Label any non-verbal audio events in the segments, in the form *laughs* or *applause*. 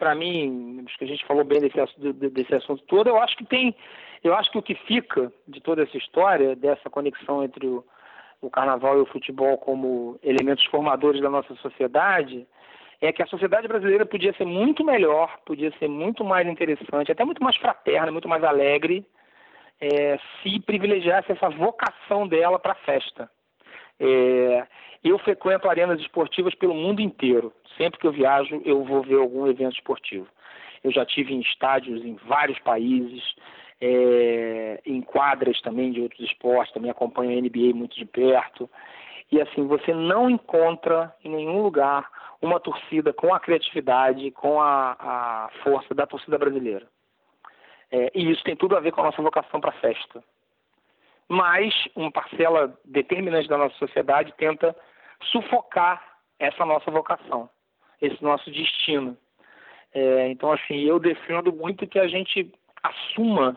para mim, acho que a gente falou bem desse, desse assunto todo, eu acho que tem, eu acho que o que fica de toda essa história, dessa conexão entre o, o carnaval e o futebol como elementos formadores da nossa sociedade, é que a sociedade brasileira podia ser muito melhor, podia ser muito mais interessante, até muito mais fraterna, muito mais alegre, é, se privilegiasse essa vocação dela para a festa. É, eu frequento arenas esportivas pelo mundo inteiro. Sempre que eu viajo, eu vou ver algum evento esportivo. Eu já tive em estádios em vários países, é, em quadras também de outros esportes, também acompanho a NBA muito de perto. E assim, você não encontra em nenhum lugar uma torcida com a criatividade, com a, a força da torcida brasileira. É, e isso tem tudo a ver com a nossa vocação para a festa. Mas uma parcela determinante da nossa sociedade tenta sufocar essa nossa vocação, esse nosso destino. É, então, assim, eu defendo muito que a gente assuma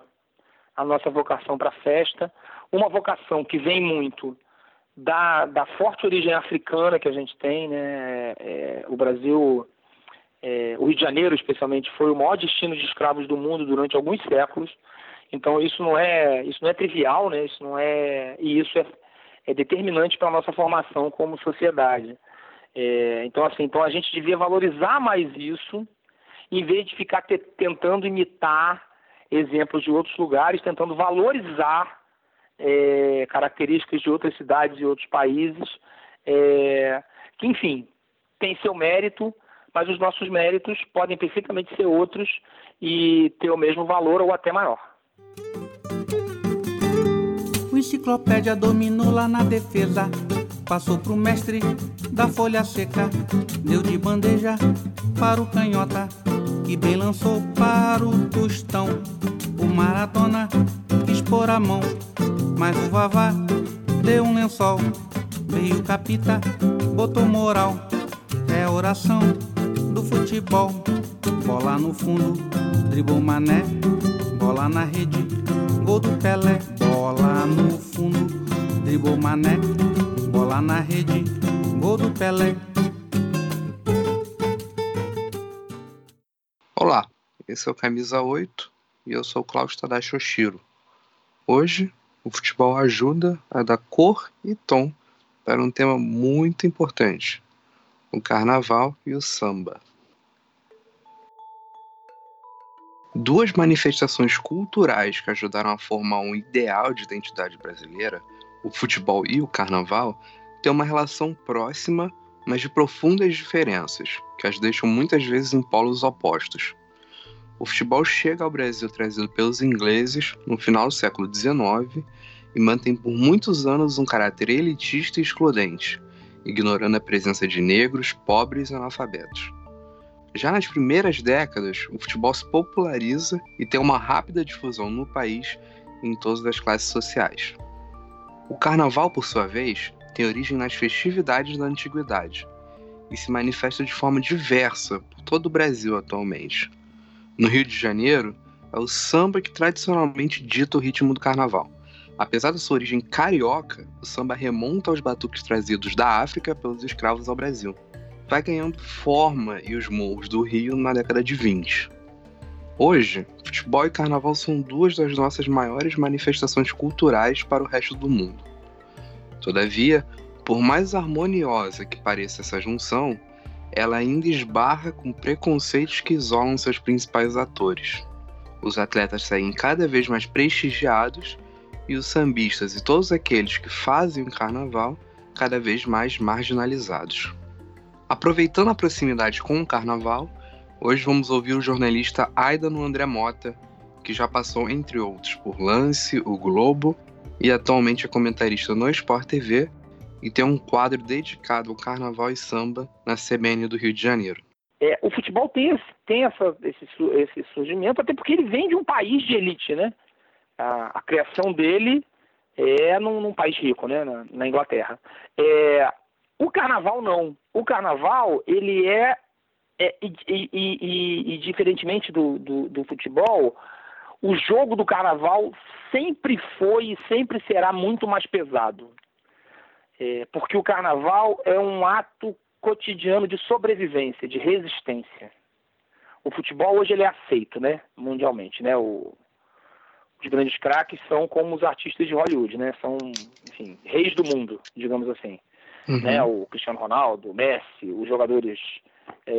a nossa vocação para a festa, uma vocação que vem muito da, da forte origem africana que a gente tem, né? É, o Brasil, é, o Rio de Janeiro especialmente, foi o maior destino de escravos do mundo durante alguns séculos. Então isso não é isso não é trivial, né? Isso não é e isso é, é determinante para a nossa formação como sociedade. É, então assim, então a gente devia valorizar mais isso, em vez de ficar te, tentando imitar exemplos de outros lugares, tentando valorizar é, características de outras cidades e outros países, é, que, enfim, tem seu mérito, mas os nossos méritos podem perfeitamente ser outros e ter o mesmo valor ou até maior. O enciclopédia dominou lá na defesa, passou pro mestre da folha seca, deu de bandeja para o canhota, que bem lançou para o tostão. O maratona quis pôr a mão mas o Vavá deu um lençol. Veio o capita, botou moral. É oração do futebol. Bola no fundo, dribou mané. Bola na rede, gol do Pelé. Bola no fundo, dribou mané. Bola na rede, gol do Pelé. Olá, esse é o Camisa 8 e eu sou o Cláudio Tadashi Oshiro. Hoje o futebol ajuda a dar cor e tom para um tema muito importante: o carnaval e o samba. Duas manifestações culturais que ajudaram a formar um ideal de identidade brasileira, o futebol e o carnaval, têm uma relação próxima, mas de profundas diferenças, que as deixam muitas vezes em polos opostos. O futebol chega ao Brasil trazido pelos ingleses no final do século XIX e mantém por muitos anos um caráter elitista e excludente, ignorando a presença de negros, pobres e analfabetos. Já nas primeiras décadas, o futebol se populariza e tem uma rápida difusão no país em todas as classes sociais. O carnaval, por sua vez, tem origem nas festividades da antiguidade e se manifesta de forma diversa por todo o Brasil atualmente. No Rio de Janeiro, é o samba que tradicionalmente dita o ritmo do carnaval. Apesar da sua origem carioca, o samba remonta aos batuques trazidos da África pelos escravos ao Brasil. Vai ganhando forma e os morros do Rio na década de 20. Hoje, futebol e carnaval são duas das nossas maiores manifestações culturais para o resto do mundo. Todavia, por mais harmoniosa que pareça essa junção, ela ainda esbarra com preconceitos que isolam seus principais atores. Os atletas saem cada vez mais prestigiados e os sambistas e todos aqueles que fazem o carnaval cada vez mais marginalizados. Aproveitando a proximidade com o carnaval, hoje vamos ouvir o jornalista Aidano André Mota, que já passou, entre outros, por Lance, o Globo e atualmente é comentarista no Sport TV e tem um quadro dedicado ao carnaval e samba na CBN do Rio de Janeiro. É, o futebol tem, tem essa, esse, esse, surgimento, até porque ele vem de um país de elite, né? A, a criação dele é num, num, país rico, né? Na, na Inglaterra. É, o carnaval não. O carnaval, ele é, é e, e, e, e, diferentemente do, do, do futebol, o jogo do carnaval sempre foi e sempre será muito mais pesado. É, porque o carnaval é um ato cotidiano de sobrevivência, de resistência. o futebol hoje ele é aceito, né, mundialmente, né? O, os grandes craques são como os artistas de Hollywood, né? São, enfim, reis do mundo, digamos assim. Uhum. Né? O Cristiano Ronaldo, o Messi, os jogadores é,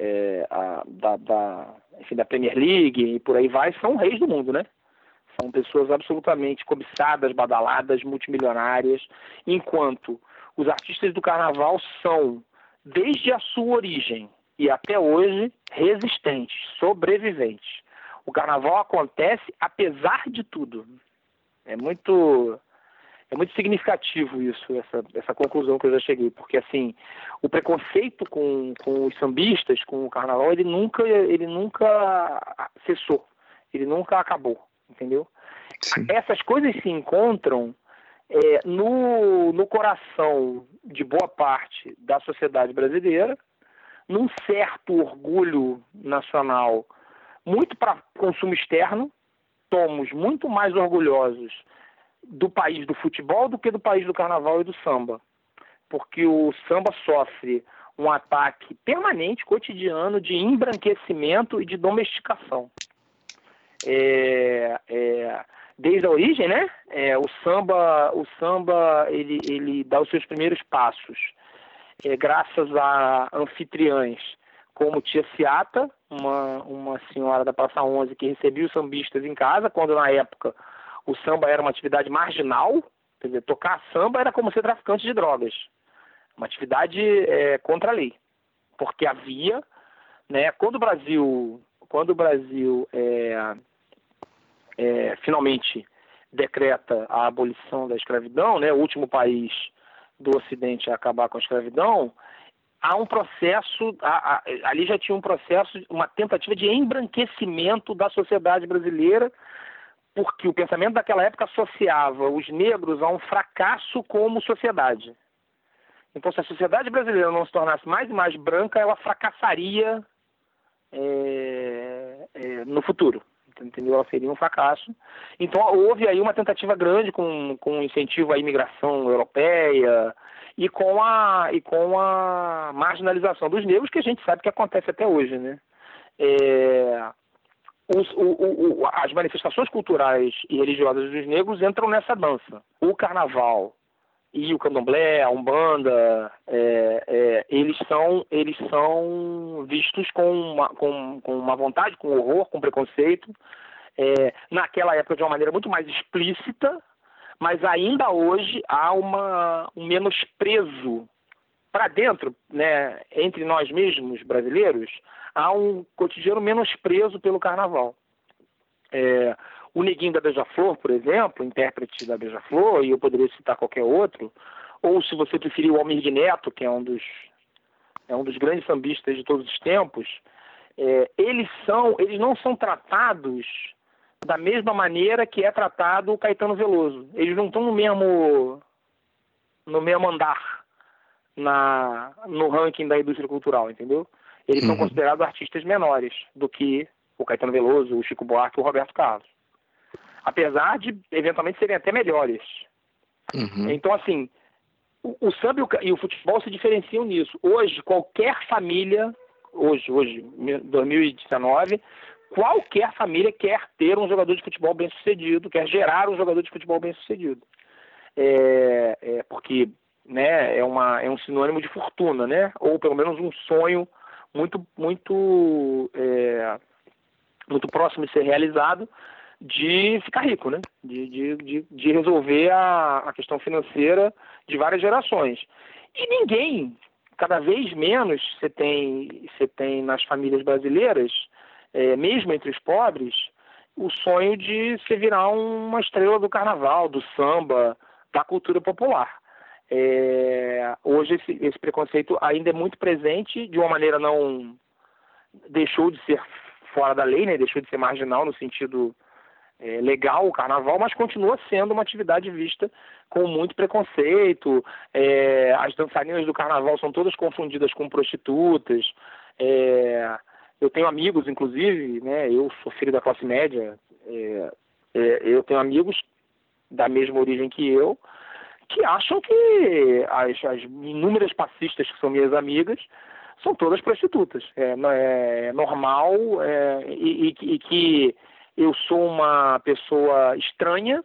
é, a, da, da, enfim, da Premier League e por aí vai, são reis do mundo, né? São pessoas absolutamente cobiçadas, badaladas, multimilionárias, enquanto os artistas do carnaval são, desde a sua origem e até hoje, resistentes, sobreviventes. O carnaval acontece apesar de tudo. É muito é muito significativo isso, essa, essa conclusão que eu já cheguei, porque assim, o preconceito com, com os sambistas, com o carnaval, ele nunca, ele nunca cessou, ele nunca acabou, entendeu? Sim. Essas coisas se encontram é, no, no coração de boa parte da sociedade brasileira, num certo orgulho nacional, muito para consumo externo, somos muito mais orgulhosos do país do futebol do que do país do carnaval e do samba. Porque o samba sofre um ataque permanente, cotidiano, de embranquecimento e de domesticação. É, é, desde a origem, né? É, o samba, o samba ele, ele dá os seus primeiros passos, é, graças a anfitriãs como Tia Ciata, uma, uma senhora da Praça 11 que recebia os sambistas em casa, quando na época o samba era uma atividade marginal, quer dizer, tocar samba era como ser traficante de drogas, uma atividade é, contra a lei, porque havia, né, quando o Brasil, quando o Brasil é, é, finalmente decreta a abolição da escravidão, né, o último país do Ocidente a acabar com a escravidão, há um processo, ali já tinha um processo, uma tentativa de embranquecimento da sociedade brasileira porque o pensamento daquela época associava os negros a um fracasso como sociedade. Então, se a sociedade brasileira não se tornasse mais e mais branca, ela fracassaria é, é, no futuro. Entendeu? Ela seria um fracasso. Então, houve aí uma tentativa grande com, com incentivo à imigração europeia e com, a, e com a marginalização dos negros, que a gente sabe que acontece até hoje. Né? É, os, o, o, as manifestações culturais e religiosas dos negros entram nessa dança. O carnaval e o candomblé, a umbanda, é, é, eles são eles são vistos com uma, com, com uma vontade, com horror, com preconceito. É, naquela época de uma maneira muito mais explícita, mas ainda hoje há uma, um menosprezo para dentro, né, entre nós mesmos brasileiros, há um cotidiano menosprezo pelo carnaval. É, o Neguinho da Beija-Flor, por exemplo, intérprete da Beija-Flor, e eu poderia citar qualquer outro, ou se você preferir o Almir Neto, que é um dos, é um dos grandes sambistas de todos os tempos, é, eles, são, eles não são tratados da mesma maneira que é tratado o Caetano Veloso. Eles não estão no mesmo, no mesmo andar na, no ranking da indústria cultural, entendeu? Eles uhum. são considerados artistas menores do que o Caetano Veloso, o Chico Buarque o Roberto Carlos. Apesar de, eventualmente, serem até melhores. Uhum. Então, assim, o, o samba e o, e o, futebol se diferenciam nisso. Hoje, qualquer família, hoje, hoje, 2019, qualquer família quer ter um jogador de futebol bem sucedido, quer gerar um jogador de futebol bem sucedido. É, é porque né, é, uma, é um sinônimo de fortuna, né? Ou pelo menos um sonho muito, muito, é, muito próximo de ser realizado de ficar rico, né? De, de, de, de resolver a, a questão financeira de várias gerações. E ninguém, cada vez menos você tem, você tem nas famílias brasileiras, é, mesmo entre os pobres, o sonho de se virar uma estrela do carnaval, do samba, da cultura popular. É, hoje esse, esse, preconceito ainda é muito presente, de uma maneira não deixou de ser fora da lei, né? deixou de ser marginal no sentido é, legal o carnaval, mas continua sendo uma atividade vista com muito preconceito. É, as dançarinas do carnaval são todas confundidas com prostitutas. É, eu tenho amigos, inclusive, né? Eu sou filho da classe média. É, é, eu tenho amigos da mesma origem que eu, que acham que as, as inúmeras passistas que são minhas amigas são todas prostitutas. É, é normal é, e, e, e que eu sou uma pessoa estranha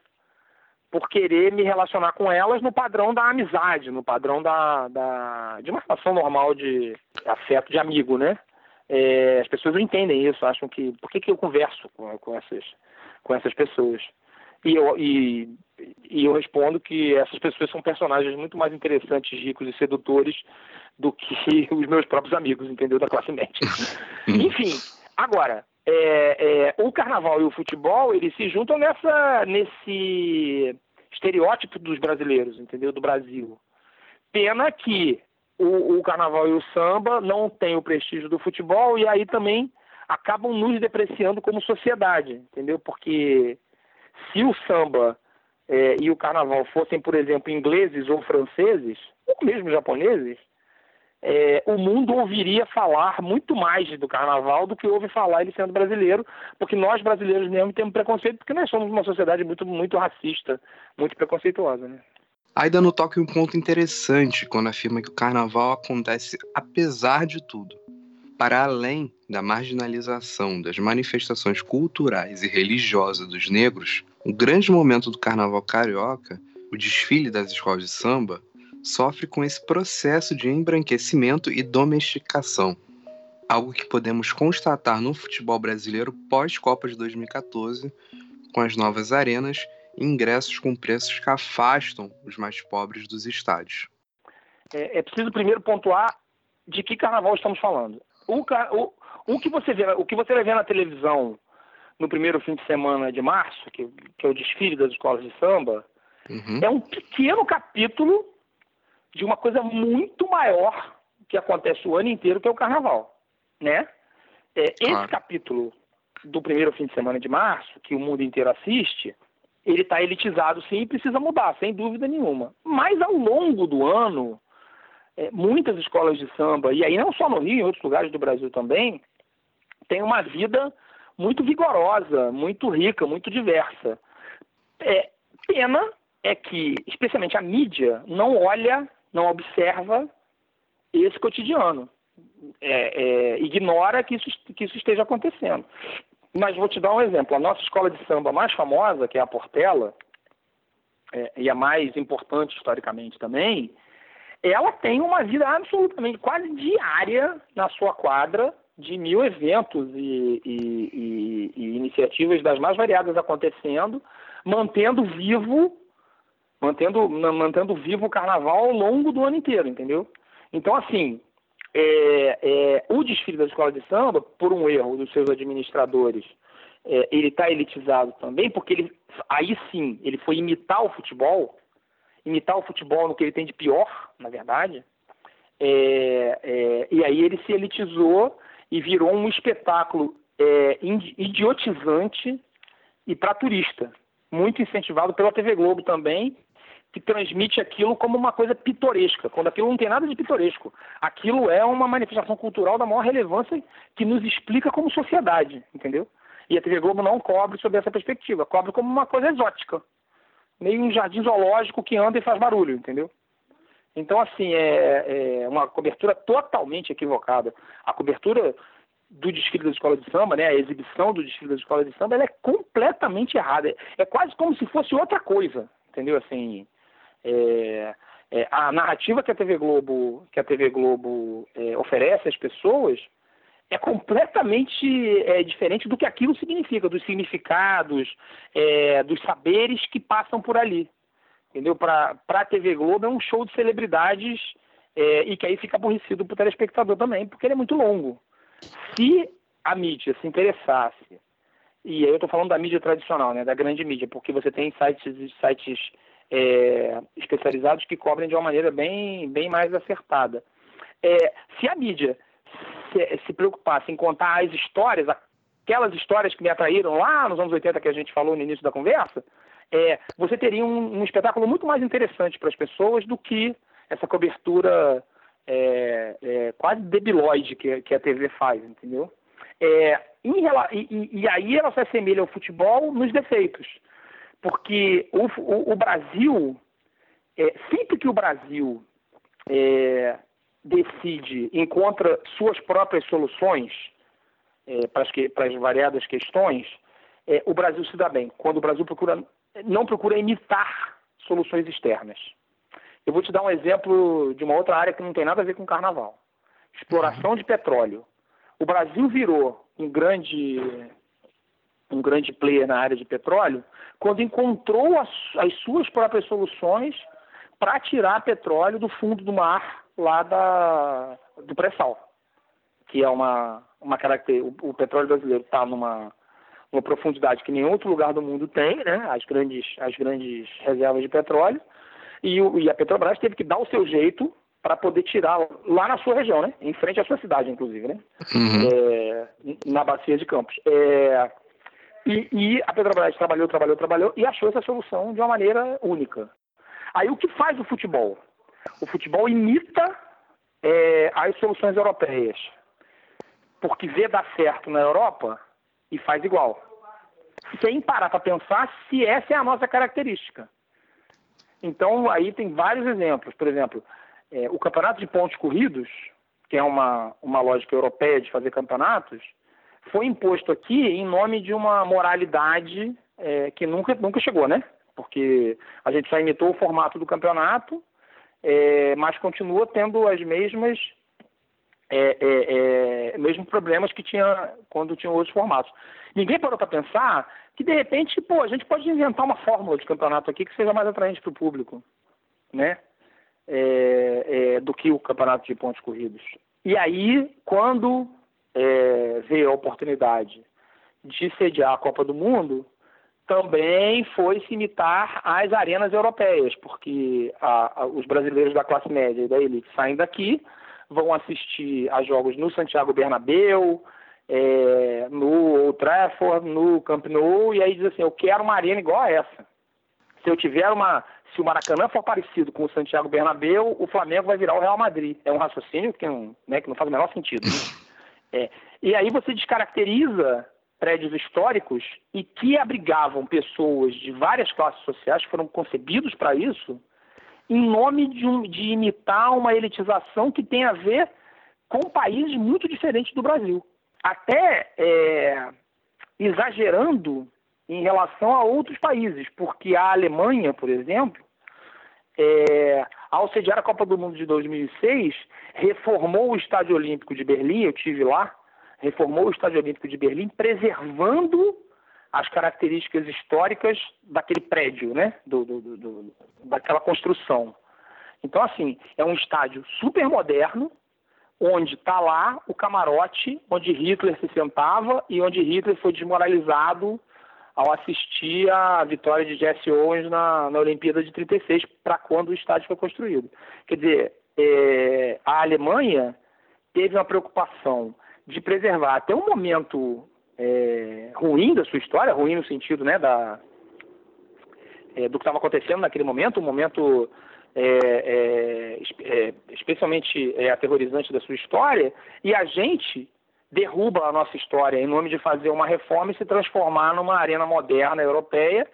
por querer me relacionar com elas no padrão da amizade, no padrão da, da de uma relação normal de afeto de amigo, né? É, as pessoas não entendem isso, acham que por que, que eu converso com, com essas com essas pessoas? E eu, e, e eu respondo que essas pessoas são personagens muito mais interessantes, ricos e sedutores do que *laughs* os meus próprios amigos, entendeu? Da classe média. *laughs* Enfim, agora, é, é, o carnaval e o futebol, eles se juntam nessa, nesse estereótipo dos brasileiros, entendeu? Do Brasil. Pena que o, o carnaval e o samba não têm o prestígio do futebol e aí também acabam nos depreciando como sociedade, entendeu? Porque se o samba é, e o carnaval fossem, por exemplo, ingleses ou franceses, ou mesmo japoneses, é, o mundo ouviria falar muito mais do carnaval do que ouve falar ele sendo brasileiro, porque nós brasileiros mesmo temos preconceito, porque nós somos uma sociedade muito, muito racista, muito preconceituosa. Né? Ainda no toque um ponto interessante quando afirma que o carnaval acontece apesar de tudo. Para além da marginalização das manifestações culturais e religiosas dos negros, o grande momento do carnaval carioca, o desfile das escolas de samba, sofre com esse processo de embranquecimento e domesticação. Algo que podemos constatar no futebol brasileiro pós-Copa de 2014, com as novas arenas e ingressos com preços que afastam os mais pobres dos estádios. É, é preciso primeiro pontuar de que carnaval estamos falando. O, o, o, que você vê, o que você vai ver na televisão no primeiro fim de semana de março, que, que é o desfile das escolas de samba, uhum. é um pequeno capítulo de uma coisa muito maior que acontece o ano inteiro, que é o carnaval, né? É, esse capítulo do primeiro fim de semana de março, que o mundo inteiro assiste, ele está elitizado sim e precisa mudar, sem dúvida nenhuma. Mas ao longo do ano, é, muitas escolas de samba, e aí não só no Rio, em outros lugares do Brasil também, tem uma vida muito vigorosa, muito rica, muito diversa. É, pena é que, especialmente a mídia, não olha não observa esse cotidiano, é, é, ignora que isso, que isso esteja acontecendo. Mas vou te dar um exemplo. A nossa escola de samba mais famosa, que é a Portela, é, e a mais importante historicamente também, ela tem uma vida absolutamente quase diária na sua quadra de mil eventos e, e, e, e iniciativas das mais variadas acontecendo, mantendo vivo mantendo, mantendo vivo o carnaval ao longo do ano inteiro, entendeu? Então, assim, é, é, o desfile da escola de samba, por um erro dos seus administradores, é, ele está elitizado também, porque ele, aí sim, ele foi imitar o futebol, imitar o futebol no que ele tem de pior, na verdade, é, é, e aí ele se elitizou e virou um espetáculo é, idiotizante e para turista, muito incentivado pela TV Globo também, que transmite aquilo como uma coisa pitoresca, quando aquilo não tem nada de pitoresco. Aquilo é uma manifestação cultural da maior relevância que nos explica como sociedade, entendeu? E a TV Globo não cobre sob essa perspectiva, cobre como uma coisa exótica, meio um jardim zoológico que anda e faz barulho, entendeu? Então, assim, é, é uma cobertura totalmente equivocada. A cobertura do desfile da escola de samba, né, a exibição do desfile da escola de samba, ela é completamente errada. É quase como se fosse outra coisa, entendeu? Assim, é, é, a narrativa que a TV Globo, que a TV Globo é, oferece às pessoas é completamente é, diferente do que aquilo significa, dos significados, é, dos saberes que passam por ali. Entendeu? Para a TV Globo é um show de celebridades é, e que aí fica aborrecido para o telespectador também, porque ele é muito longo. Se a mídia se interessasse, e aí eu estou falando da mídia tradicional, né, da grande mídia, porque você tem sites, sites é, especializados que cobrem de uma maneira bem, bem mais acertada. É, se a mídia se, se, preocupasse em contar as histórias, aquelas histórias que me atraíram lá nos anos 80 que a gente falou no início da conversa, é, você teria um, um, espetáculo muito mais interessante para as pessoas do que essa cobertura é, é, quase debilóide que, que, a TV faz, entendeu? É, em, e, e, aí ela se assemelha ao futebol nos defeitos porque o, o, o Brasil, é, sempre que o Brasil é, decide, encontra suas próprias soluções é, para, as variadas questões, o Brasil se dá bem. Quando o Brasil procura, não procura imitar soluções externas. Eu vou te dar um exemplo de uma outra área que não tem nada a ver com carnaval. Exploração de petróleo. O Brasil virou um grande um grande player na área de petróleo quando encontrou as, as suas próprias soluções para tirar petróleo do fundo do mar lá da, do pré-sal, que é uma, uma característica. O, o petróleo brasileiro está numa uma profundidade que nenhum outro lugar do mundo tem, né? As grandes, as grandes reservas de petróleo. E, o, e a Petrobras teve que dar o seu jeito para poder tirar lá na sua região, né? Em frente à sua cidade, inclusive, né? Uhum. É, na bacia de Campos. É, e, e, a Petrobras trabalhou, trabalhou, trabalhou e achou essa solução de uma maneira única. Aí o que faz o futebol? O futebol imita é, as soluções europeias, porque vê dar certo na Europa e faz igual, sem parar para pensar se essa é a nossa característica. Então, aí tem vários exemplos. Por exemplo, é, o campeonato de pontos corridos, que é uma, uma lógica europeia de fazer campeonatos, foi imposto aqui em nome de uma moralidade é, que nunca, nunca chegou, né? Porque a gente só imitou o formato do campeonato, é, mas continua tendo as mesmas é, é, é, mesmos problemas que tinha quando tinha outros formatos. Ninguém parou para pensar que, de repente, pô, a gente pode inventar uma fórmula de campeonato aqui que seja mais atraente para o público, né? É, é, do que o campeonato de pontos corridos. E aí, quando é, veio a oportunidade de sediar a Copa do Mundo, também foi se imitar às arenas europeias, porque a, a, os brasileiros da classe média e da elite saem daqui, vão assistir a jogos no Santiago Bernabéu, é, no Old Trafford, no Camp Nou, e aí diz assim, eu quero uma arena igual a essa. Se eu tiver uma, se o Maracanã for parecido com o Santiago Bernabéu, o Flamengo vai virar o Real Madrid. É um raciocínio que não, né, que não faz o menor sentido. *laughs* É. E aí você descaracteriza prédios históricos e que abrigavam pessoas de várias classes sociais que foram concebidos para isso, em nome de, um, de imitar uma elitização que tem a ver com países muito diferentes do Brasil. Até é, exagerando em relação a outros países, porque a Alemanha, por exemplo, é, ao sediar a Copa do Mundo de 2006, reformou o Estádio Olímpico de Berlim, eu tive lá, reformou o Estádio Olímpico de Berlim, preservando as características históricas daquele prédio, né? Do, do, do, daquela construção. Então, assim, é um estádio super moderno, onde está lá o camarote onde Hitler se sentava e onde Hitler foi desmoralizado ao assistir a vitória de Jesse Owens na, na Olimpíada de 36, para quando o estádio foi construído. Quer dizer, é, a Alemanha teve uma preocupação de preservar até um momento é, ruim da sua história, ruim no sentido né, da, é, do que estava acontecendo naquele momento, um momento é, é, é especialmente é, aterrorizante da sua história, e a gente derruba a nossa história em nome de fazer uma reforma e se transformar numa arena moderna europeia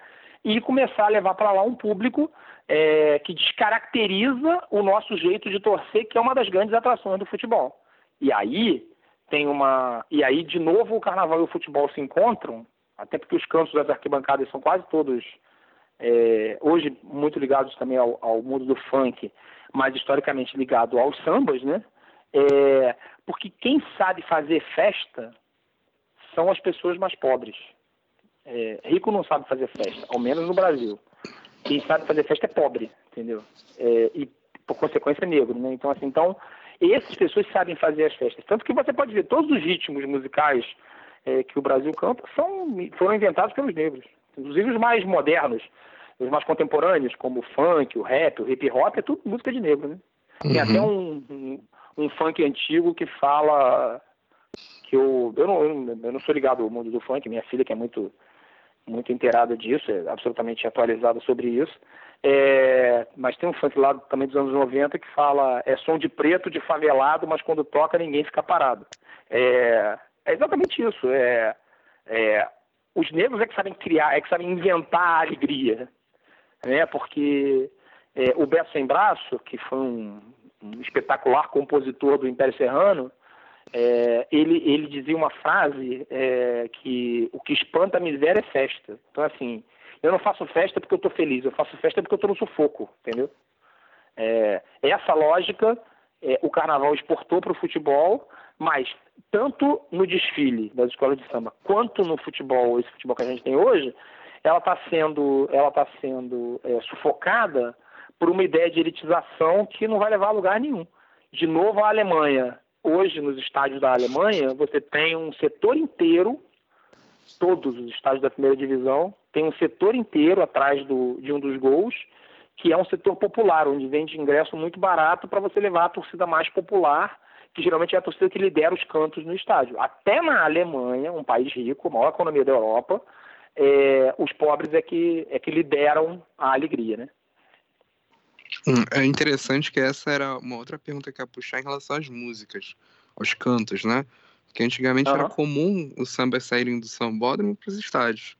e começar a levar para lá um público é, que descaracteriza o nosso jeito de torcer, que é uma das grandes atrações do futebol. E aí tem uma. E aí, de novo, o carnaval e o futebol se encontram, até porque os cantos das arquibancadas são quase todos, é, hoje, muito ligados também ao, ao, mundo do funk, mas historicamente ligado aos sambas, né? É, porque quem sabe fazer festa são as pessoas mais pobres. É, rico não sabe fazer festa, ao menos no Brasil. Quem sabe fazer festa é pobre, entendeu? É, e, por consequência, negro, né? Então, assim, então e essas pessoas sabem fazer as festas. Tanto que você pode ver todos os ritmos musicais é, que o Brasil canta são, foram inventados pelos negros. Inclusive os mais modernos, os mais contemporâneos, como o funk, o rap, o hip hop, é tudo música de negro, né? Tem até uhum. um, um, um, funk antigo que fala que eu, eu, não, eu não sou ligado ao mundo do funk, minha filha que é muito muito inteirada disso, é absolutamente atualizada sobre isso. É, mas tem um funk lá também dos anos 90 que fala é som de preto, de favelado, mas quando toca ninguém fica parado. É, é exatamente isso. É, é, os negros é que sabem criar, é que sabem inventar a alegria. Né? Porque é, o Beto Sem Braço, que foi um, um espetacular compositor do Império Serrano, é, ele, ele dizia uma frase é, que o que espanta a miséria é festa. Então, assim, eu não faço festa porque eu estou feliz, eu faço festa porque eu estou no sufoco, entendeu? É, essa lógica é, o carnaval exportou para o futebol, mas tanto no desfile das escolas de samba quanto no futebol, esse futebol que a gente tem hoje, ela está sendo, ela tá sendo é, sufocada por uma ideia de elitização que não vai levar a lugar nenhum. De novo, a Alemanha. Hoje, nos estádios da Alemanha, você tem um setor inteiro, todos os estádios da primeira divisão, tem um setor inteiro atrás do, de um dos gols, que é um setor popular, onde vende ingresso muito barato para você levar a torcida mais popular, que geralmente é a torcida que lidera os cantos no estádio. Até na Alemanha, um país rico, a maior economia da Europa, é, os pobres é que, é que lideram a alegria, né? Hum, é interessante que essa era uma outra pergunta que eu ia puxar em relação às músicas, aos cantos, né? Porque antigamente uhum. era comum os sambas saírem do sambódromo para os estádios.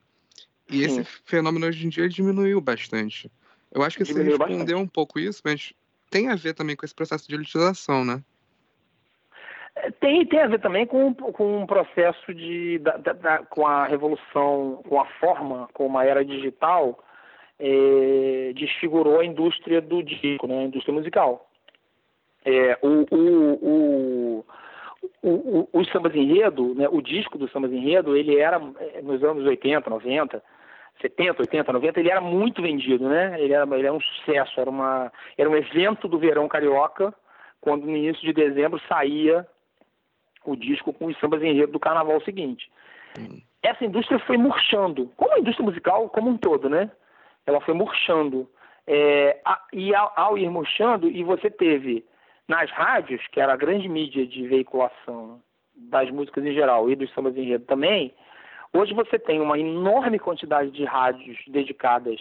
E Sim. esse fenômeno hoje em dia diminuiu bastante. Eu acho que você respondeu bastante. um pouco isso, mas tem a ver também com esse processo de elitização, né? É, tem, tem a ver também com, com um processo de. Da, da, com a revolução, com a forma, com a era digital, é, desfigurou a indústria do disco, né, a indústria musical. É, o, o, o, o, os sambas enredo, né, o disco do sambas enredo, ele era, é, nos anos 80, 90, 70, 80, 90, ele era muito vendido, né? Ele era, ele era um sucesso, era, uma, era um evento do verão carioca, quando no início de dezembro saía o disco com os sambas enredo do carnaval seguinte. Hum. Essa indústria foi murchando, como a indústria musical como um todo, né? Ela foi murchando. É, a, e ao, ao, ir murchando, e você teve nas rádios, que era a grande mídia de veiculação das músicas em geral e dos sambas enredo também, Hoje você tem uma enorme quantidade de rádios dedicadas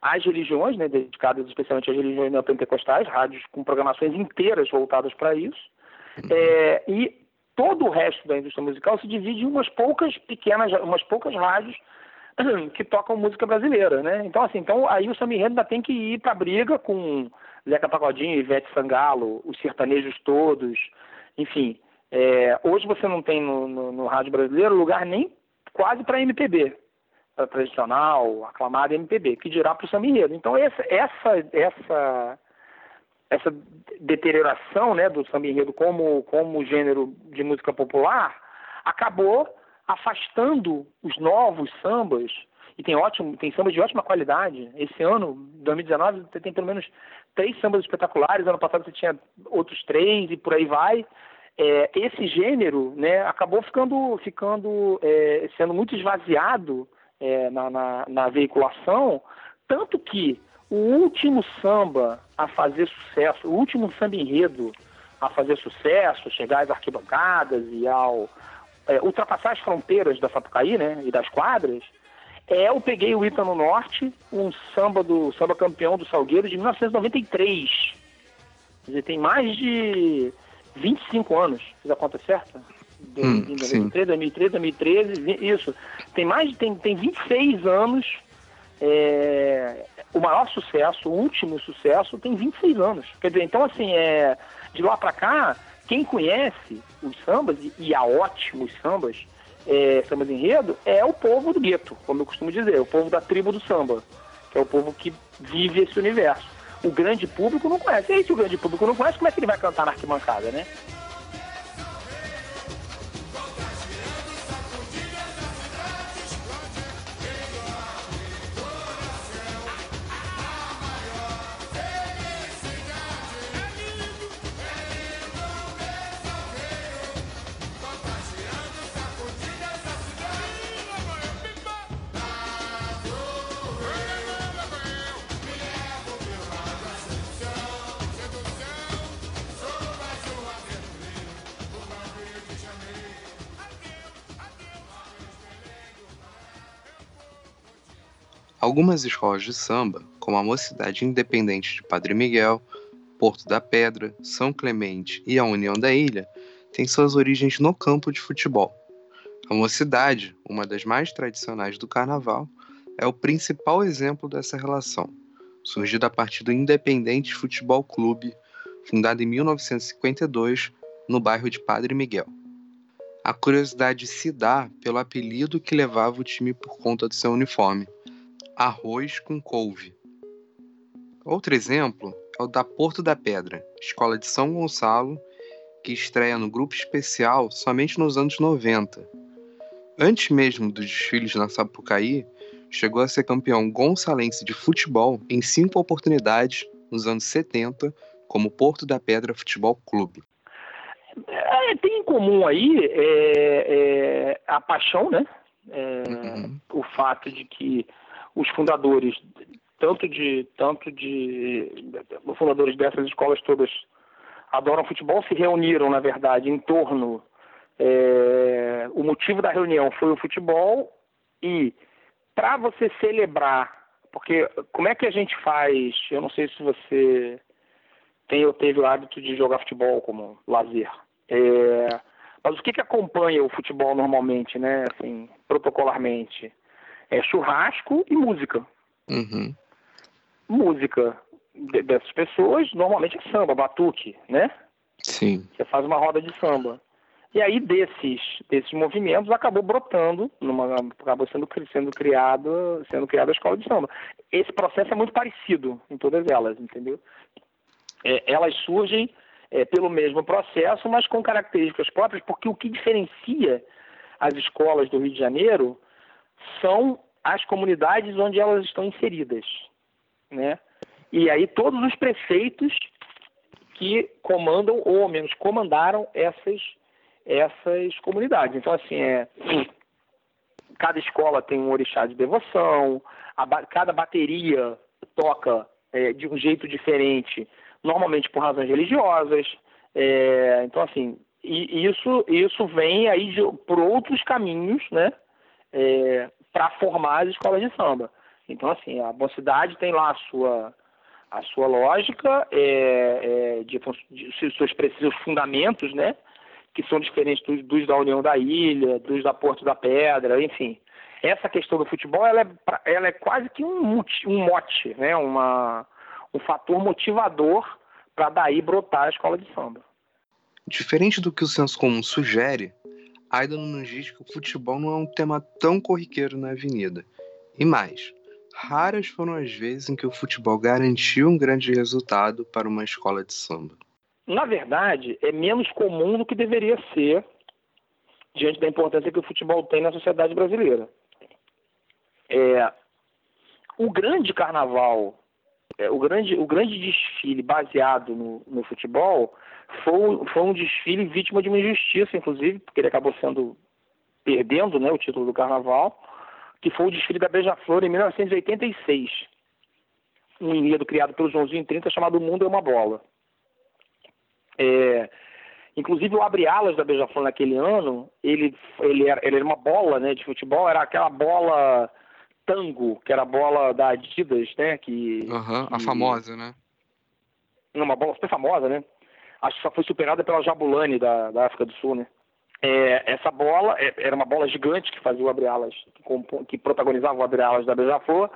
às religiões, né, dedicadas especialmente às religiões neopentecostais, rádios com programações inteiras voltadas para isso, uhum. é, e todo o resto da indústria musical se divide em umas poucas pequenas, umas poucas rádios *clears throat* que tocam música brasileira, né? Então assim, então aí o Samba ainda tem que ir para briga com Zeca Pagodinho, Ivete Sangalo, os sertanejos todos, enfim. É, hoje você não tem no, no, no rádio brasileiro lugar nem quase para MPB, para tradicional, aclamada MPB, que dirá para o samba enredo. Então essa, essa, essa, essa deterioração né, do samba enredo como, como gênero de música popular acabou afastando os novos sambas e tem ótimo, tem sambas de ótima qualidade. Esse ano, 2019, você tem pelo menos três sambas espetaculares. Ano passado você tinha outros três e por aí vai é, esse gênero né, acabou ficando, ficando é, sendo muito esvaziado é, na, na, na, veiculação, tanto que o último samba a fazer sucesso, o último samba enredo a fazer sucesso, chegar às arquibancadas e ao é, ultrapassar as fronteiras da Sapucaí né, e das quadras, é Eu Peguei o Ita no Norte, um samba do samba campeão do Salgueiro de 1993. Quer dizer, tem mais de 25 anos, fiz a conta certa? Hum, 2003, 2013, 2013, isso. Tem mais, tem, tem 26 anos. É, o maior sucesso, o último sucesso, tem 26 anos. Quer dizer, então assim, é, de lá para cá, quem conhece os sambas, e há ótimos sambas, é, enredo, é o povo do gueto, como eu costumo dizer, o povo da tribo do samba, que é o povo que vive esse universo o grande público não conhece. E aí, se o grande público não conhece, como é que ele vai cantar na arquibancada, né? Algumas escolas de samba, como a Mocidade Independente de Padre Miguel, Porto da Pedra, São Clemente e a União da Ilha, têm suas origens no campo de futebol. A Mocidade, uma das mais tradicionais do carnaval, é o principal exemplo dessa relação, surgida a partir do Independente Futebol Clube, fundada em 1952 no bairro de Padre Miguel. A curiosidade se dá pelo apelido que levava o time por conta do seu uniforme: arroz com couve. Outro exemplo é o da Porto da Pedra, escola de São Gonçalo, que estreia no grupo especial somente nos anos 90. Antes mesmo dos desfiles na Sapucaí, chegou a ser campeão gonçalense de futebol em cinco oportunidades nos anos 70, como Porto da Pedra Futebol Clube. É, tem em comum aí é, é, a paixão, né? É, uhum. O fato de que os fundadores, tanto de, tanto de, os fundadores dessas escolas todas adoram futebol, se reuniram, na verdade, em torno. É, o motivo da reunião foi o futebol e para você celebrar, porque como é que a gente faz? Eu não sei se você tem ou teve o hábito de jogar futebol como lazer. É, mas o que, que acompanha o futebol normalmente, né? Assim, protocolarmente? É churrasco e música. Uhum. Música dessas pessoas normalmente é samba, batuque, né? Sim. Você faz uma roda de samba. E aí desses, desses movimentos acabou brotando, numa, acabou sendo, sendo criado, sendo criada a escola de samba. Esse processo é muito parecido em todas elas, entendeu? É, elas surgem é, pelo mesmo processo, mas com características próprias, porque o que diferencia as escolas do Rio de Janeiro são as comunidades onde elas estão inseridas, né? E aí todos os prefeitos que comandam ou ao menos comandaram essas essas comunidades. Então assim é cada escola tem um orixá de devoção, a, cada bateria toca é, de um jeito diferente normalmente por razões religiosas. É, então, assim, e isso, isso vem aí de, por outros caminhos, né, é, para formar as escolas de samba. Então, assim, a Mocidade tem lá a sua, a sua lógica, é, é, de, de, seus precisos fundamentos, né, que são diferentes dos, dos, da União da Ilha, dos da Porto da Pedra, enfim. Essa questão do futebol, ela é, ela é quase que um, um mote, né, uma, um fator motivador para daí brotar a escola de samba. Diferente do que o senso comum sugere, Aida nos diz que o futebol não é um tema tão corriqueiro na avenida. E mais, raras foram as vezes em que o futebol garantiu um grande resultado para uma escola de samba. Na verdade, é menos comum do que deveria ser diante da importância que o futebol tem na sociedade brasileira. É, o grande carnaval é, o, grande, o grande desfile baseado no, no futebol foi, foi um desfile vítima de uma injustiça, inclusive, porque ele acabou sendo perdendo né, o título do carnaval, que foi o desfile da Beija-Flor em 1986. Um enredo criado pelo Joãozinho 30 chamado O Mundo é uma Bola. É, inclusive o abre-alas da Beija-Flor naquele ano, ele, ele, era, ele era uma bola né, de futebol, era aquela bola Tango, que era a bola da Adidas, né? Que, uhum, que... a famosa, né? Uma bola super famosa, né? Acho que só foi superada pela Jabulani da, da África do Sul, né? É, essa bola é, era uma bola gigante que fazia o abre-alas, que, que, protagonizava o abre-alas da Beija-Flor,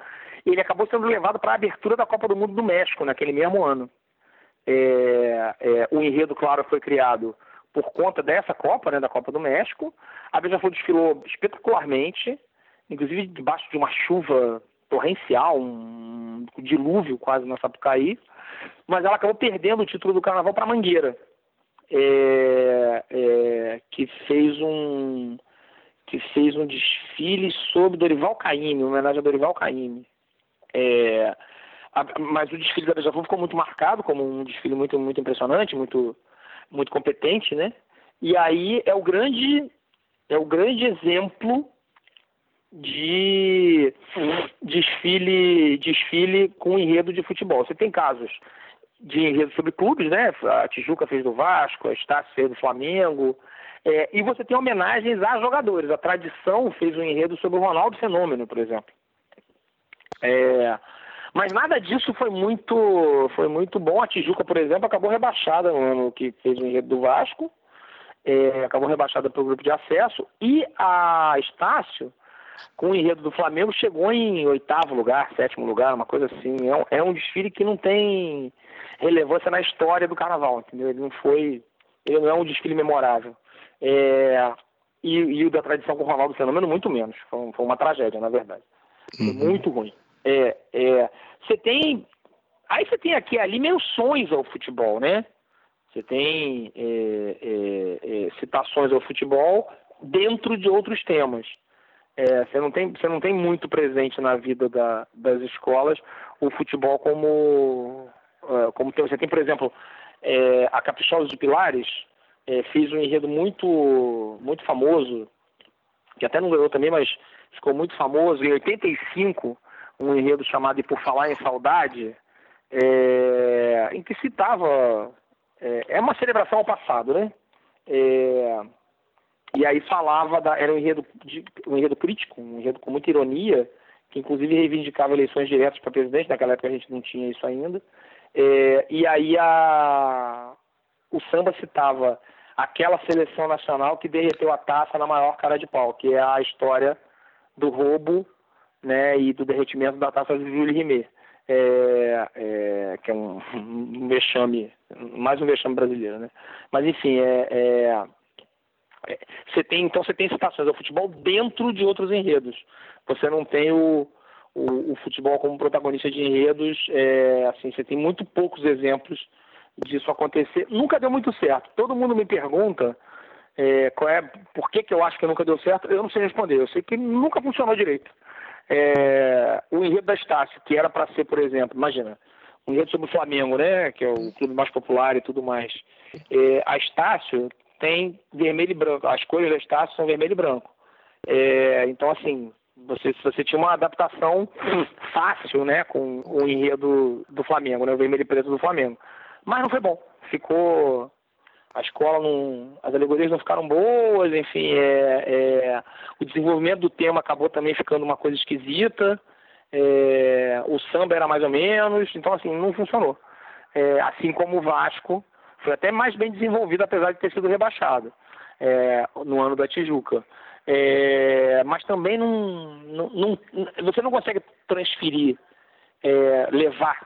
e ele acabou sendo levado para a abertura da Copa do Mundo do México naquele mesmo ano. É, é, o enredo, claro, foi criado por conta dessa Copa, né, da Copa do México. A Beija-Flor desfilou espetacularmente, inclusive debaixo de uma chuva torrencial, um dilúvio quase na Sapucaí, mas ela acabou perdendo o título do carnaval para Mangueira, é, é, que fez um que fez um desfile sobre Dorival Caymmi, homenagem a Dorival Caymmi. É, mas o desfile da Beija-Flor ficou muito marcado como um desfile muito muito impressionante, muito muito competente, né? E aí é o grande é o grande exemplo de desfile, desfile com enredo de futebol. Você tem casos de enredo sobre clubes, né? A Tijuca fez do Vasco, a Estácio fez do Flamengo. É, e você tem homenagens a jogadores. A tradição fez um enredo sobre o Ronaldo Fenômeno, por exemplo. É, mas nada disso foi muito, foi muito bom. A Tijuca, por exemplo, acabou rebaixada no ano que fez o enredo do Vasco. É, acabou rebaixada pelo grupo de acesso. E a Estácio com o enredo do Flamengo, chegou em oitavo lugar, sétimo lugar, uma coisa assim. É um, é um desfile que não tem relevância na história do carnaval, entendeu? Ele não foi. Ele não é um desfile memorável. É, e, e, o da tradição com o Ronaldo Fenômeno, muito menos. Foi, foi uma tragédia, na verdade. Foi uhum. muito ruim. É, é, você tem. Aí você tem aqui ali menções ao futebol, né? Você tem é, é, é, citações ao futebol dentro de outros temas. É, você, não tem, você não tem muito presente na vida da, das escolas o futebol como, é, como tem, você tem, por exemplo, é, a Caprichosa de Pilares é, fez um enredo muito, muito famoso, que até não ganhou também, mas ficou muito famoso, em 85, um enredo chamado E Por Falar em Saudade, é, em que citava é, é uma celebração ao passado, né? E aí falava, da, era um enredo, de, um enredo crítico, um enredo com muita ironia, que inclusive reivindicava eleições diretas para presidente, naquela época a gente não tinha isso ainda. É, e aí a, o samba citava aquela seleção nacional que derreteu a taça na maior cara de pau, que é a história do roubo né, e do derretimento da taça de Jules Rimet é, é, que é um, *laughs* um vexame, mais um vexame brasileiro, né? Mas enfim, é, é, você tem então você tem citações ao futebol dentro de outros enredos. Você não tem o, o, o futebol como protagonista de enredos, é, assim, você tem muito poucos exemplos disso acontecer. Nunca deu muito certo. Todo mundo me pergunta é, qual é, por que, que eu acho que nunca deu certo. Eu não sei responder. Eu sei que nunca funcionou direito. É, o enredo da Estácio, que era para ser, por exemplo, imagina, um enredo sobre o Flamengo, né, que é o clube mais popular e tudo mais. É, a Estácio tem vermelho e branco, as cores da Estácio são vermelho e branco. É, então, assim, você, você tinha uma adaptação *clears throat* fácil, né, com o enredo do Flamengo, né, o vermelho e preto do Flamengo. Mas não foi bom. Ficou a escola não. as alegorias não ficaram boas, enfim, é, é, o desenvolvimento do tema acabou também ficando uma coisa esquisita, é, o samba era mais ou menos, então assim, não funcionou. É, assim como o Vasco, foi até mais bem desenvolvido, apesar de ter sido rebaixado é, no ano da Tijuca. É, mas também não, não, não, você não consegue transferir, levar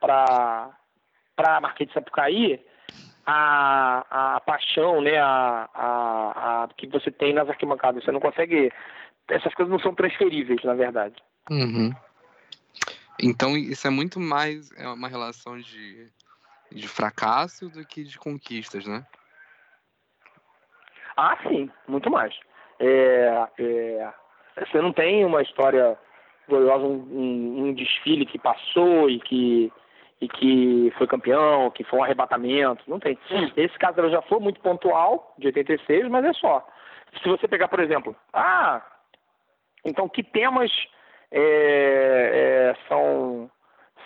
para a Marquês de Sapucaí a, a paixão, né, a, a, a, que você tem nas arquibancadas. Você não consegue. Essas coisas não são transferíveis, na verdade. Uhum. Então isso é muito mais é uma relação de, de fracasso do que de conquistas, né? Ah, sim, muito mais. É, é, você não tem uma história gloriosa, um, um, desfile que passou e que e que foi campeão, que foi um arrebatamento. Não tem. Esse caso já foi muito pontual, de 86, mas é só. Se você pegar, por exemplo, ah, então que temas é, é, são,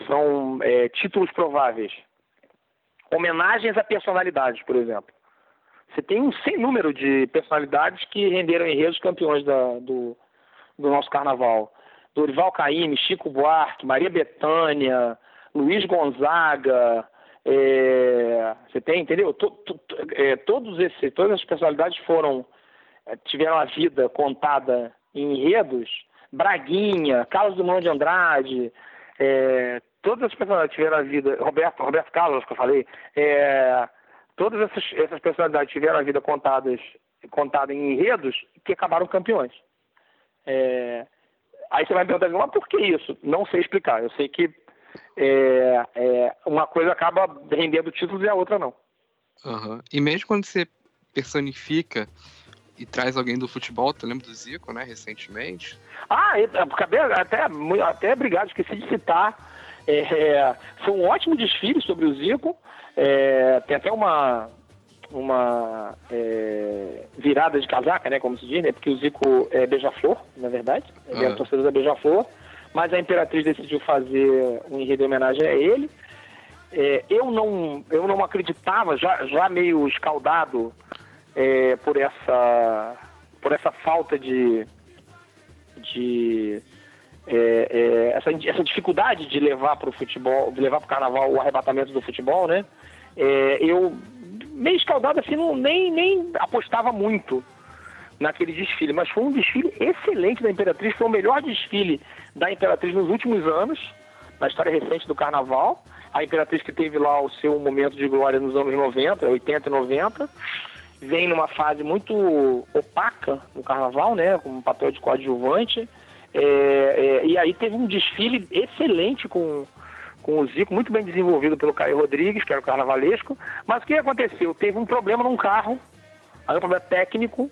são é, títulos prováveis? Homenagens a personalidades, por exemplo. Você tem um sem número de personalidades que renderam enredos campeões da, do, do nosso carnaval. Dorival Caymmi, Chico Buarque, Maria Bethânia, Luiz Gonzaga, é, você tem, entendeu? É, todos esses, todas as personalidades foram é, tiveram a vida contada em enredos. Braguinha, Carlos Dumont de Andrade, é, todas as personalidades tiveram a vida. Roberto, Roberto Carlos, que eu falei, é, todas essas, essas personalidades tiveram a vida contadas contada em enredos que acabaram campeões. É, aí você vai me perguntar, mas por que isso? Não sei explicar. Eu sei que é, é, uma coisa acaba rendendo títulos e a outra não. Uhum. E mesmo quando você personifica e traz alguém do futebol, tu lembra do Zico, né, recentemente? Ah, acabei até, até obrigado, esqueci de citar. É, foi um ótimo desfile sobre o Zico. É, tem até uma, uma é, virada de casaca, né, como se diz, né, porque o Zico é beija-flor, na verdade. Ele uhum. é torcedor da beija-flor mas a Imperatriz decidiu fazer um enredo em homenagem a ele. É, eu, não, eu não acreditava, já, já meio escaldado é, por, essa, por essa falta de. de é, é essa, essa dificuldade de levar para o futebol, de levar para o carnaval o arrebatamento do futebol, né? É, eu, meio escaldado assim, não, nem, nem apostava muito naquele desfile. Mas foi um desfile excelente da Imperatriz, foi o melhor desfile da Imperatriz nos últimos anos, na história recente do Carnaval. A Imperatriz que teve lá o seu momento de glória nos anos 90, 80 e 90, vem numa fase muito opaca no Carnaval, né, com um papel de coadjuvante. É, é, e aí teve um desfile excelente com, com o Zico, muito bem desenvolvido pelo Caio Rodrigues, que era o carnavalesco. Mas o que aconteceu? Teve um problema num carro, aí um problema técnico,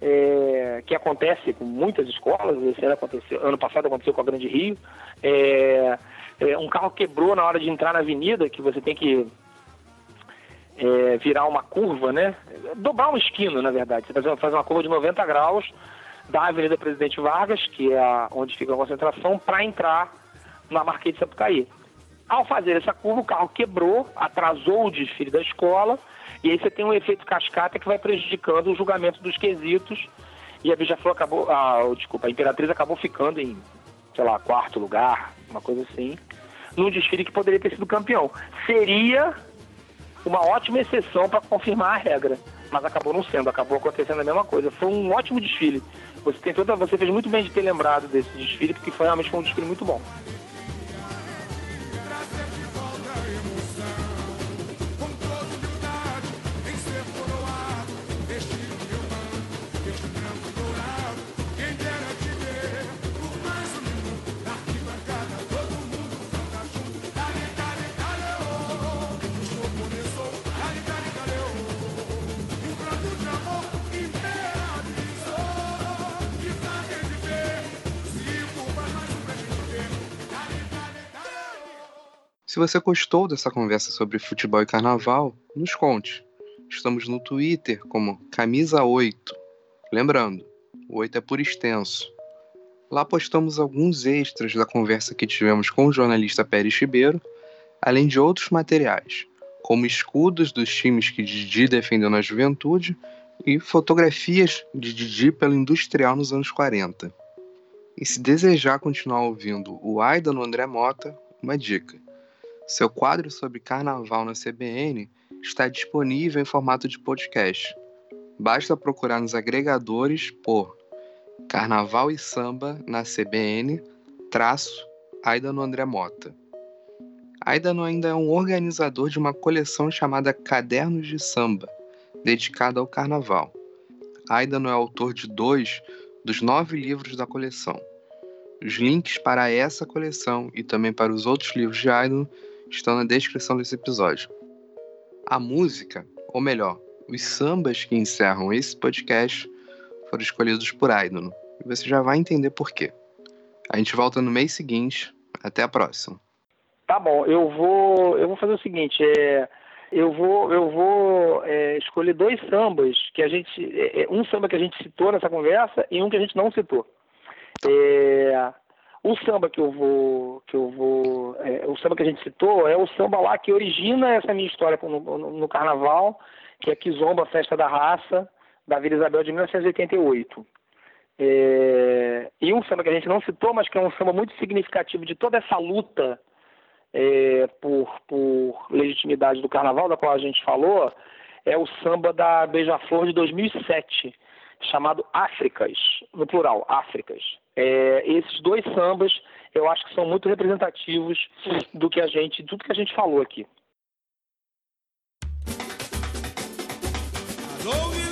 é, que acontece com muitas escolas, esse ano, aconteceu, ano passado aconteceu com a Grande Rio. É, é, um carro quebrou na hora de entrar na avenida, que você tem que é, virar uma curva, né? Dobrar uma esquina, na verdade. Você faz, faz uma curva de 90 graus da Avenida Presidente Vargas, que é a, onde fica a concentração, para entrar na Marquês de Sapucaí. Ao fazer essa curva, o carro quebrou, atrasou o desfile da escola, e aí você tem um efeito cascata que vai prejudicando o julgamento dos quesitos. E a Beija-Flor acabou, ah, desculpa, a Imperatriz acabou ficando em, sei lá, quarto lugar, uma coisa assim, num desfile que poderia ter sido campeão. Seria uma ótima exceção para confirmar a regra, mas acabou não sendo, acabou acontecendo a mesma coisa. Foi um ótimo desfile. Você tem toda, você fez muito bem de ter lembrado desse desfile, porque foi realmente foi um desfile muito bom. Se você gostou dessa conversa sobre futebol e carnaval, nos conte. Estamos no Twitter como Camisa8. Lembrando, o 8 é por extenso. Lá postamos alguns extras da conversa que tivemos com o jornalista Pérez Ribeiro, além de outros materiais, como escudos dos times que Didi defendeu na juventude e fotografias de Didi pelo industrial nos anos 40. E se desejar continuar ouvindo o Aida no André Mota, uma dica. Seu quadro sobre carnaval na CBN está disponível em formato de podcast. Basta procurar nos agregadores por Carnaval e Samba na CBN, traço Aidano André Mota. Aidano ainda é um organizador de uma coleção chamada Cadernos de Samba, dedicada ao carnaval. Aidano é autor de dois dos nove livros da coleção. Os links para essa coleção e também para os outros livros de Aidano estão na descrição desse episódio. A música, ou melhor, os sambas que encerram esse podcast foram escolhidos por Aidono, e você já vai entender por quê. A gente volta no mês seguinte. Até a próxima. Tá bom, eu vou, eu vou fazer o seguinte, é, eu vou, eu vou é, escolher dois sambas que a gente, é, é um samba que a gente citou nessa conversa e um que a gente não citou. É, o samba que eu vou, que eu vou, é, o samba que a gente citou é o samba lá que origina essa minha história no, no, no Carnaval, que é Kizomba, Festa da Raça, da Vila Isabel de 1988. É, e um samba que a gente não citou, mas que é um samba muito significativo de toda essa luta é, por, por legitimidade do Carnaval, da qual a gente falou, é o samba da Beija-Flor de 2007, chamado Áfricas, no plural, Áfricas. É, esses dois sambas eu acho que são muito representativos do que a gente, tudo que a gente falou aqui. Alô,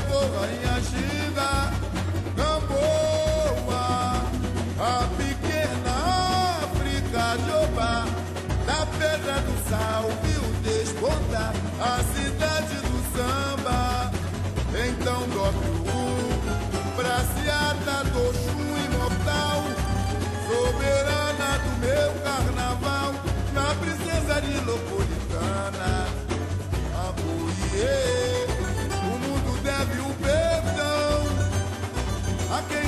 Gamboa Inhagiba, Gamboa, a pequena África de Oba, na pedra do sal viu despontar a cidade do samba. Então dobre o braciata do chum imortal, soberana do meu carnaval, na princesa de Lopolitana, a boiê.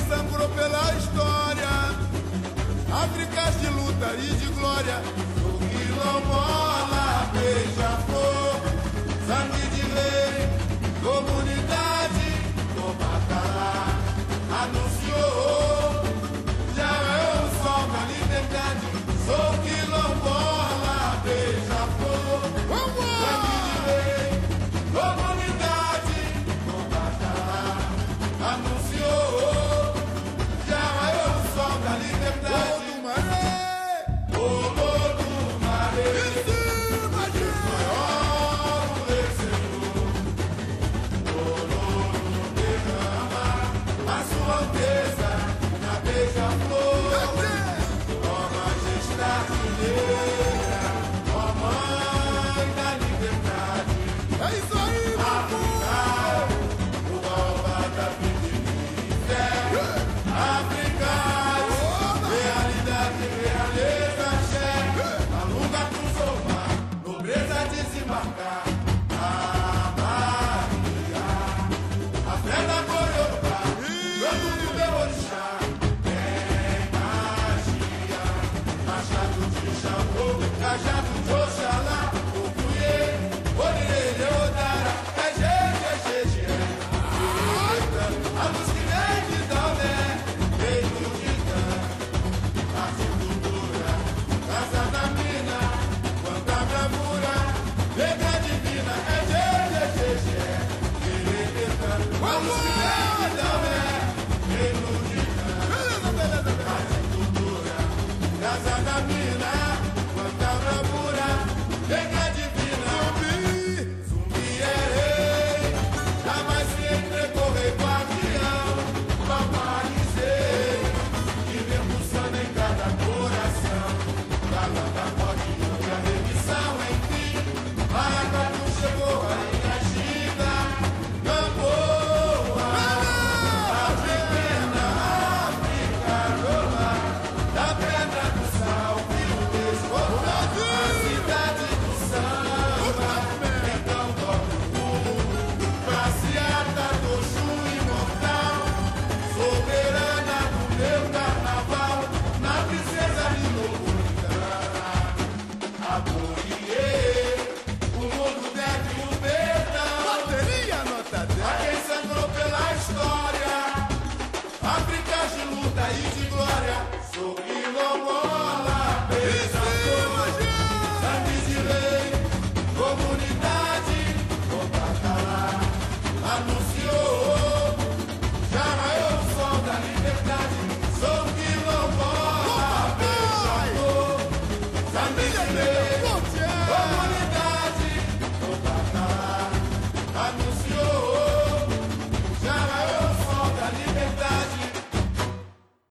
sangrou pela história, Áfricas de luta e de glória, o quilombola. Beijo.